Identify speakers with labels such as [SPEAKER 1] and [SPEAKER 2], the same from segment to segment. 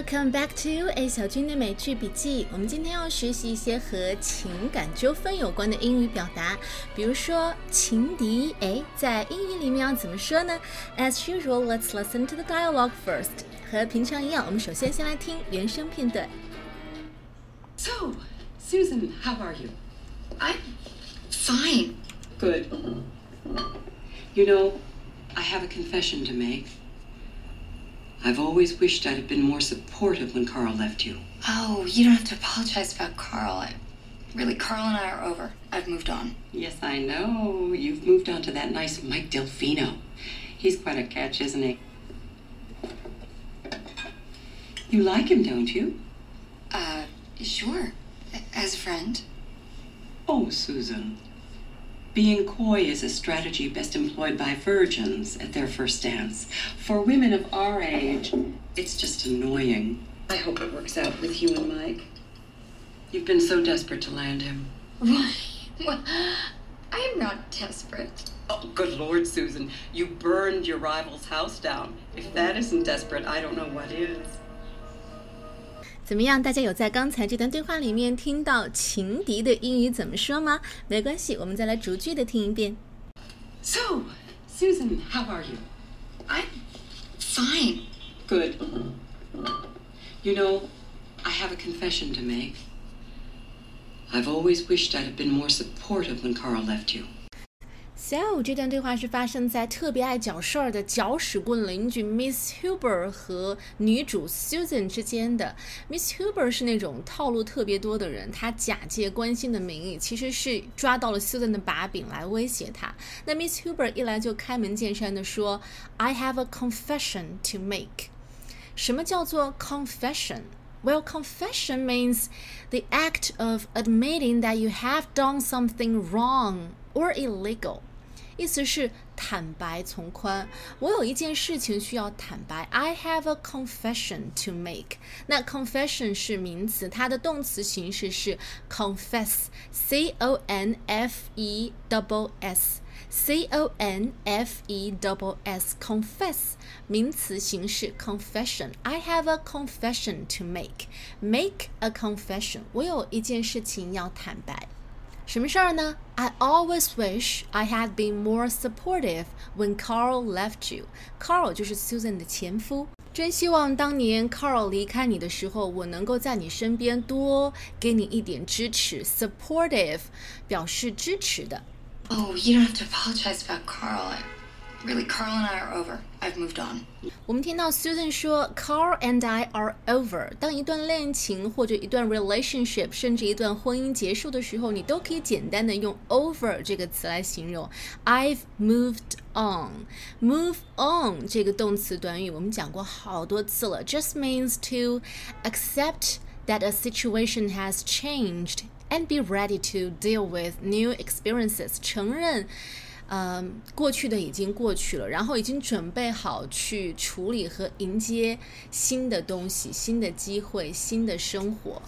[SPEAKER 1] Welcome back to A 小军的美剧笔记。我们今天要学习一些和情感纠纷有关的英语表达，比如说情敌。哎，在英语里面要怎么说呢？As usual, let's listen to the dialogue first。和平常一样，我们首先先来听原声片段。
[SPEAKER 2] So, Susan, how are you?
[SPEAKER 3] I'm fine.
[SPEAKER 2] Good. You know, I have a confession to make. I've always wished I'd have been more supportive when Carl left you.
[SPEAKER 3] Oh, you don't have to apologize about Carl. I, really, Carl and I are over. I've moved on.
[SPEAKER 2] Yes, I know. You've moved on to that nice Mike Delfino. He's quite a catch, isn't he? You like him, don't you?
[SPEAKER 3] Uh, sure. As a friend.
[SPEAKER 2] Oh, Susan. Being coy is a strategy best employed by virgins at their first dance. For women of our age, it's just annoying. I hope it works out with you and Mike. You've been so desperate to land him.
[SPEAKER 3] Why? Well, I am not desperate.
[SPEAKER 2] Oh, good Lord, Susan. You burned your rival's house down. If that isn't desperate, I don't know what is.
[SPEAKER 1] 怎么样？大家有在刚才这段对话里面听到情敌的英语怎么说吗？没关系，我们再来逐句的听一遍。
[SPEAKER 2] So, Susan, how are you?
[SPEAKER 3] I'm fine.
[SPEAKER 2] Good. You know, I have a confession to make. I've always wished I'd have been more supportive when Carl left you.
[SPEAKER 1] So 这段对话是发生在特别爱搅事儿的搅屎棍邻居 Miss Huber 和女主 Susan 之间的。Miss Huber 是那种套路特别多的人，她假借关心的名义，其实是抓到了 Susan 的把柄来威胁她。那 Miss Huber 一来就开门见山的说：“I have a confession to make。”什么叫做 confession？Well, confession means the act of admitting that you have done something wrong or illegal. 意思是坦白从宽。我有一件事情需要坦白。I have a confession to make。那 confession 是名词，它的动词形式是 confess，c o n f e double s。C O N F E double S confess 名词形式 confession。I have a confession to make. Make a confession. 我有一件事情要坦白。 什么事儿呢？I always wish I had been more supportive when Carl left you. Carl 就是 Susan 的前夫。真希望当年 Carl 离开你的时候，我能够在你身边多给你一点支持。Supportive 表示支持的。
[SPEAKER 3] Oh, you don't have to apologize about Carl. I, really, Carl and I are over. I've moved on.
[SPEAKER 1] 我们听到 Susan 说 "Carl and I are over"，当一段恋情或者一段 relationship，甚至一段婚姻结束的时候，你都可以简单的用 over 这个词来形容。I've moved on. Move on 这个动词短语我们讲过好多次了，just means to accept that a situation has changed and be ready to deal with new experiences，承认。 嗯，过去的已经过去了，然后已经准备好去处理和迎接新的东西、新的机会、新的生活。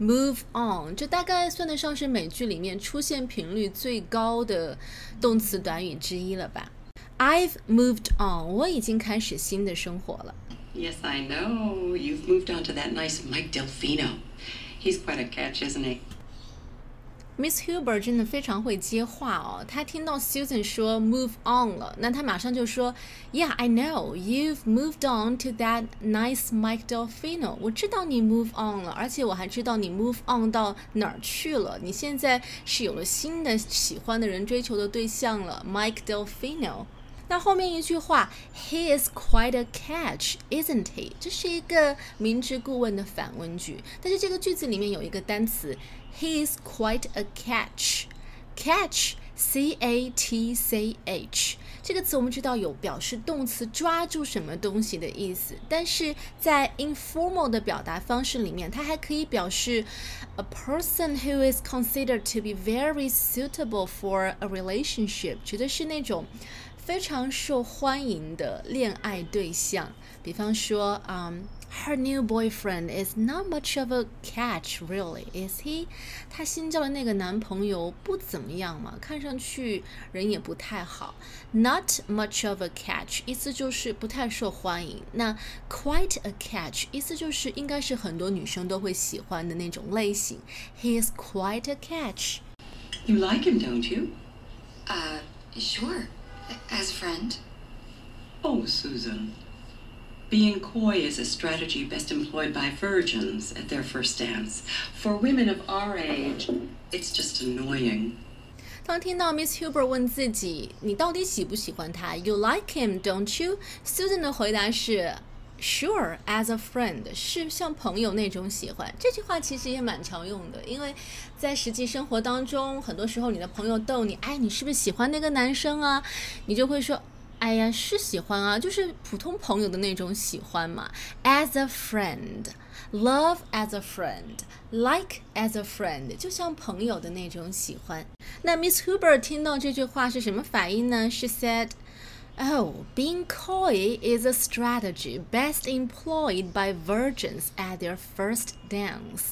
[SPEAKER 1] Move on，这大概算得上是美剧里面出现频率最高的动词短语之一了吧？I've moved on，我已经开始新的生活了。
[SPEAKER 2] Yes, I know. You've moved on to that nice Mike Delfino. He's quite a catch, isn't he?
[SPEAKER 1] Miss Huber 真的非常会接话哦。她听到 Susan 说 move on 了，那她马上就说，Yeah, I know you've moved on to that nice Mike Delfino。我知道你 move on 了，而且我还知道你 move on 到哪儿去了。你现在是有了新的喜欢的人、追求的对象了，Mike Delfino。那后面一句话，He is quite a catch, isn't he？这是一个明知故问的反问句，但是这个句子里面有一个单词，He is quite a catch。Catch, c a t c h，这个词我们知道有表示动词抓住什么东西的意思，但是在 informal 的表达方式里面，它还可以表示 a person who is considered to be very suitable for a relationship，指的是那种 非常受欢迎的恋爱对象。比方说，嗯、 Her new boyfriend is not much of a catch, really, is he？她新交的那个男朋友不怎么样嘛，看上去人也不太好。Not much of a catch，意思就是不太受欢迎。那 quite a catch，意思就是应该是很多女生都会喜欢的那种类型。He is quite a catch.
[SPEAKER 2] You like him, don't you?
[SPEAKER 3] Uh, sure. As a friend.
[SPEAKER 2] Oh, Susan. Being coy is a strategy best employed by virgins at their first dance. For women of our age, it's just annoying.
[SPEAKER 1] 当听到 Miss Huber 问自己你到底喜不喜欢他，You like him, don't you? Susan 的回答是 Sure, as a friend，是像朋友那种喜欢。这句话其实也蛮常用的，因为在实际生活当中，很多时候你的朋友逗你，哎，你是不是喜欢那个男生啊？你就会说。哎呀，是喜欢啊，就是普通朋友的那种喜欢嘛。As a friend, love as a friend, like as a friend，就像朋友的那种喜欢。那 Miss Huber 听到这句话是什么反应呢？She said. Oh, being coy is a strategy best employed by virgins at their first dance.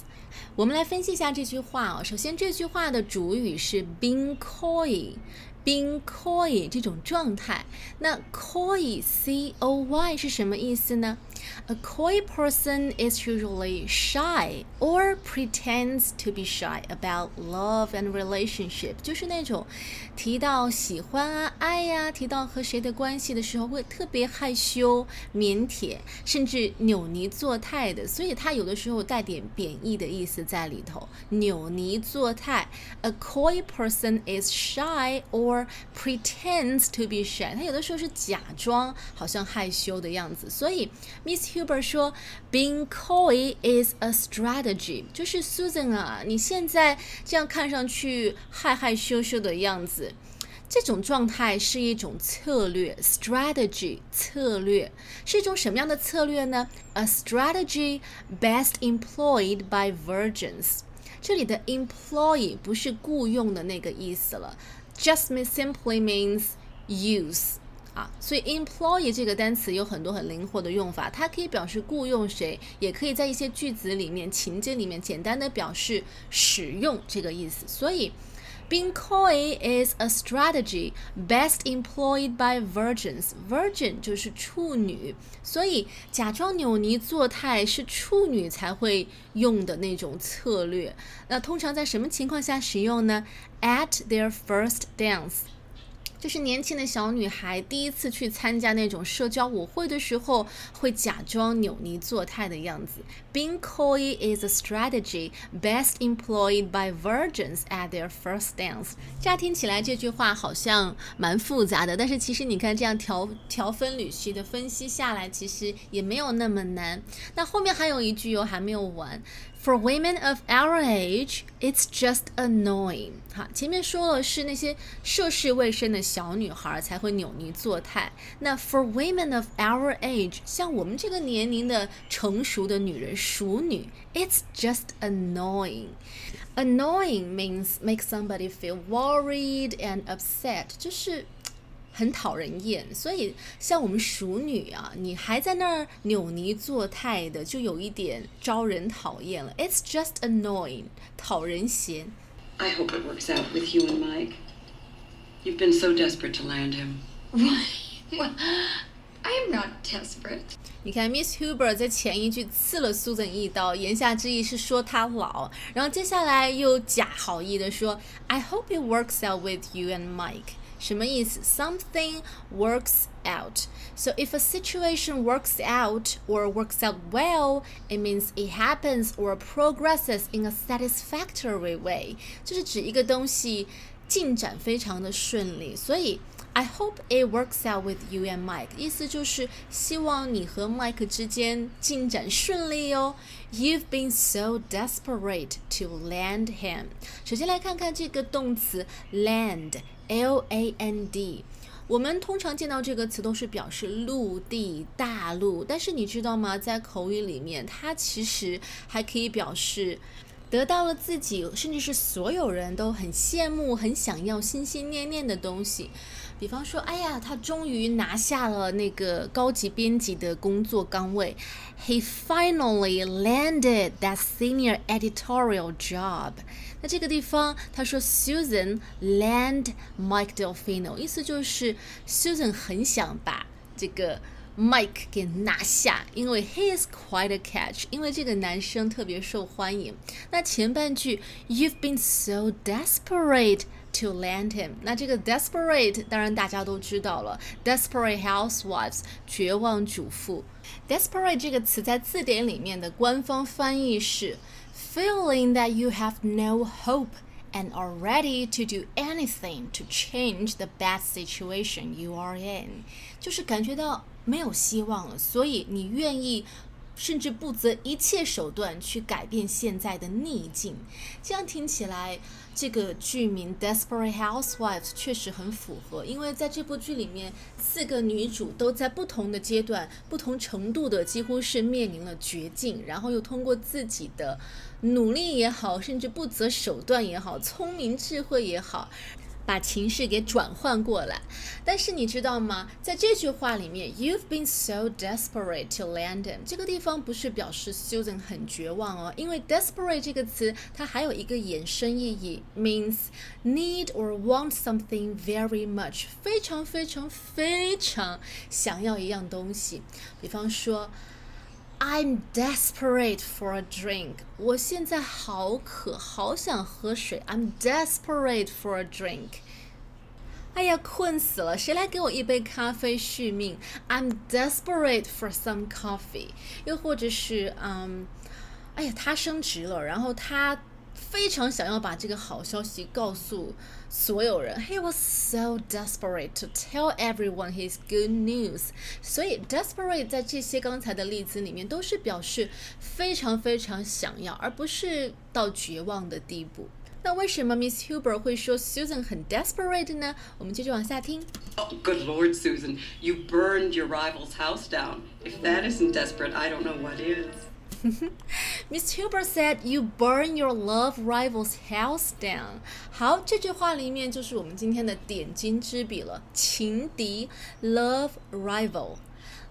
[SPEAKER 1] 我们来分析一下这句话啊。首先，这句话的主语是 being coy。being coy 这种状态，那 coy c o y 是什么意思呢 ？A coy person is usually shy or pretends to be shy about love and relationship，就是那种提到喜欢啊、爱呀，提到和谁的关系的时候会特别害羞、腼腆，甚至扭捏作态的。所以它有的时候带点贬义的意思在里头。扭捏作态，A coy person is shy or pretends to be shy，他有的时候是假装好像害羞的样子。所以 Miss Huber 说，being coy is a strategy，就是 Susan 啊，你现在这样看上去害害羞羞的样子。这种状态是一种策略，strategy 策略是一种什么样的策略呢？A strategy best employed by virgins。这里的 employ 不是雇佣的那个意思了。just means simply means use 所以 employee 这个单词有很多很灵活的用法，它可以表示雇佣谁，也可以在一些句子里面、情节里面简单的表示使用这个意思。所以 being coy is a strategy best employed by virgins. Virgin 就是处女，所以假装扭捏作态是处女才会用的那种策略。那通常在什么情况下使用呢？At their first dance. 就是年轻的小女孩第一次去参加那种社交舞会的时候，会假装扭捏作态的样子。Being coy is a strategy best employed by virgins at their first dance。乍听起来这句话好像蛮复杂的，但是其实你看这样条条分缕析的分析下来，其实也没有那么难。那后面还有一句哟，还没有完。For women of our age, it's just annoying。哈，前面说了是那些涉世未深的小女孩才会扭捏作态。那 for women of our age，像我们这个年龄的成熟的女人，熟女，it's just annoying。Annoying means make somebody feel worried and upset，就是。 很讨人厌，所以像我们熟女啊，你还在那儿扭捏作态的，就有一点招人讨厌了。It's just annoying，讨人嫌。
[SPEAKER 2] I hope it works out with you and Mike. You've been so desperate to land him.
[SPEAKER 3] Why? Well, I am not desperate.
[SPEAKER 1] 你看，Miss Huber 在前一句刺了 Susan 一刀，言下之意是说她老，然后接下来又假好意的说，I hope it works out with you and Mike。什么意思？Something works out. So if a situation works out or works out well, it means it happens or progresses in a satisfactory way. 就是指一个东西进展非常的顺利。所以 I hope it works out with you and Mike. 意思就是希望你和 Mike 之间进展顺利哦。You've been so desperate to land him. 首先来看看这个动词 land。 L A N D，我们通常见到这个词都是表示陆地、大陆，但是你知道吗？在口语里面，它其实还可以表示得到了自己，甚至是所有人都很羡慕、很想要、心心念念的东西。比方说，哎呀，他终于拿下了那个高级编辑的工作岗位。He finally landed that senior editorial job。那这个地方他说，Susan land Mike Delfino，意思就是 Susan 很想把这个。Mike 给拿下，因为 he is quite a catch，因为这个男生特别受欢迎。那前半句 You've been so desperate to land him，那这个 desperate 当然大家都知道了，desperate housewives 绝望主妇。desperate 这个词在字典里面的官方翻译是 feeling that you have no hope。and are ready to do anything to change the bad situation you are in，就是感觉到没有希望了，所以你愿意 甚至不择一切手段去改变现在的逆境。这样听起来，这个剧名《Desperate Housewives》确实很符合，因为在这部剧里面，四个女主都在不同的阶段、不同程度的，几乎是面临了绝境，然后又通过自己的。努力也好，甚至不择手段也好，聪明智慧也好，把情绪给转换过来。但是你知道吗？在这句话里面，You've been so desperate to land him，这个地方不是表示 Susan 很绝望哦，因为 desperate 这个词它还有一个衍生意义，means need or want something very much，非常非常非常想要一样东西。比方说。I'm desperate for a drink。我现在好渴，好想喝水。I'm desperate for a drink。哎呀，困死了！谁来给我一杯咖啡续命？I'm desperate for some coffee。又或者是，嗯，哎呀，他升职了，然后他 非常想要把这个好消息告诉。所有人，He was so desperate to tell everyone his good news。所以，desperate 在这些刚才的例子里面都是表示非常非常想要，而不是到绝望的地步。那为什么 Miss Huber 会说 Susan 很 desperate 呢？我们接着往下听。
[SPEAKER 2] Oh, good Lord, Susan, you burned your rival's house down. If that isn't desperate, I don't know what is.
[SPEAKER 1] Miss Huber said, "You burn your love rival's house down." 好，这句话里面就是我们今天的点睛之笔了。情敌，love rival。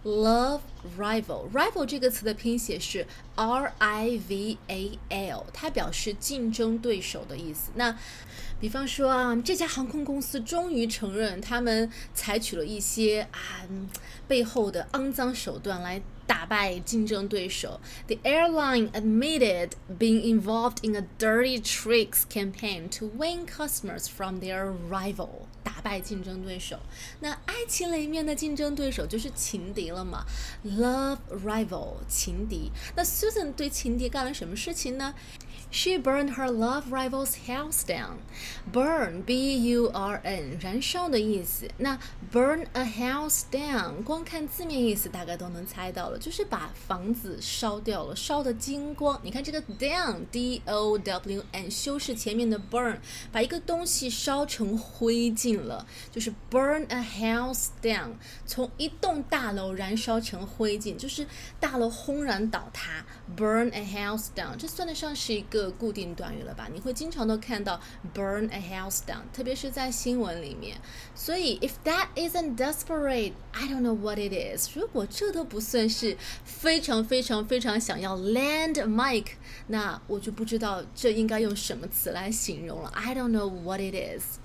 [SPEAKER 1] Love rival rival 这个词的拼写是 R I V A L，它表示竞争对手的意思。那比方说啊，这家航空公司终于承认他们采取了一些啊背后的肮脏手段来。打败竞争对手。The airline admitted being involved in a dirty tricks campaign to win customers from their rival。打败竞争对手。那爱情里面的竞争对手就是情敌了嘛？Love rival，情敌。那 Susan 对情敌干了什么事情呢 ？She burned her love rival's house down. Burn, B-U-R-N，燃烧的意思。那 burn a house down，光看字面意思大概都能猜到了，就是把房子烧掉了，烧得精光。你看这个 down，D-O-W-N，修饰前面的 burn，把一个东西烧成灰烬了，就是 burn a house down，从一栋大楼燃烧成灰烬，就是大楼轰然倒塌。Burn a house down，这算得上是一个。个固定短语了吧？你会经常都看到 burn a house down，特别是在新闻里面。所以 if that isn't desperate，I don't know what it is。如果这都不算是非常非常非常想要 land Mike，那我就不知道这应该用什么词来形容了。I don't know what it is。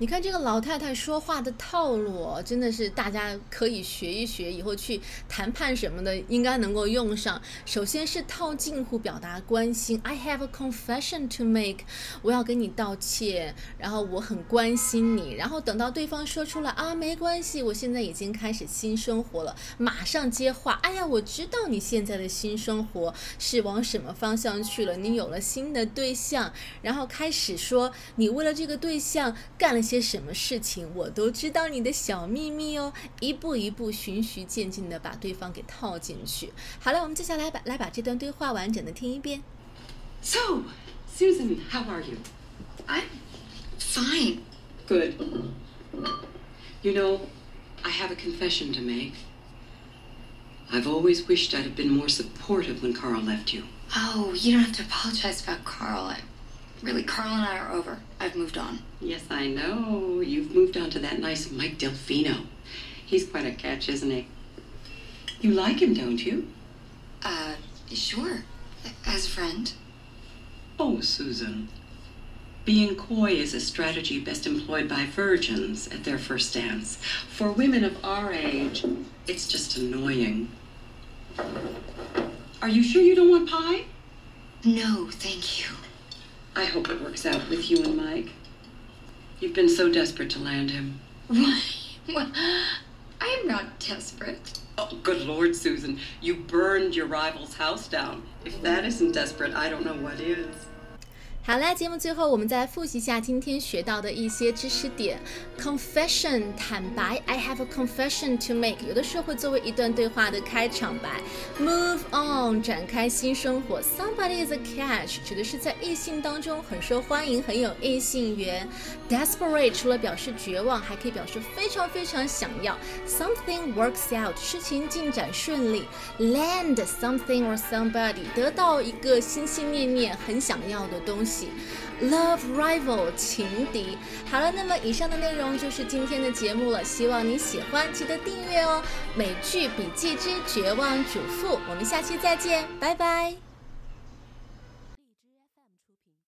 [SPEAKER 1] 你看这个老太太说话的套路，真的是大家可以学一学，以后去谈判什么的应该能够用上。首先是套近乎表达关心，I have a confession to make，我要跟你道歉，然后我很关心你，然后等到对方说出了啊，没关系，我现在已经开始新生活了，马上接话，哎呀，我知道你现在的新生活是往什么方向去了，你有了新的对象，然后开始说你为了这个对象干了。些什么事情，我都知道你的小秘密哦，一步一步循序渐进的把对方给套进去。好了，我们接下来把来把这段对话完整的听一遍。
[SPEAKER 2] So, Susan, how are you?
[SPEAKER 3] I'm fine.
[SPEAKER 2] Good. You know, I have a confession to make. I've always wished I'd have been more supportive when Carl left you.
[SPEAKER 3] Oh, you don't have to apologize about Carl. I Really, Carl and I are over. I've moved on.
[SPEAKER 2] Yes, I know. You've moved on to that nice Mike Delfino. He's quite a catch, isn't he? You like him, don't you?
[SPEAKER 3] Uh, sure. As a friend.
[SPEAKER 2] Oh, Susan. Being coy is a strategy best employed by virgins at their first dance. For women of our age, it's just annoying. Are you sure you don't want pie?
[SPEAKER 3] No, thank you.
[SPEAKER 2] I hope it works out with you and Mike. You've been so desperate to land him.
[SPEAKER 3] Why? Well, I am not desperate.
[SPEAKER 2] Oh, good Lord, Susan. You burned your rival's house down. If that isn't desperate, I don't know what is.
[SPEAKER 1] 好啦，节目最后我们再复习一下今天学到的一些知识点。Confession，坦白，I have a confession to make，有的时候会作为一段对话的开场白。Move on，展开新生活。Somebody is a catch，指的是在异性当中很受欢迎，很有异性缘。Desperate，除了表示绝望，还可以表示非常非常想要。Something works out，事情进展顺利。Land something or somebody，得到一个心心念念很想要的东西。Love rival 情敌。好了，那么以上的内容就是今天的节目了，希望你喜欢，记得订阅哦。美剧笔记之绝望主妇，我们下期再见，拜拜。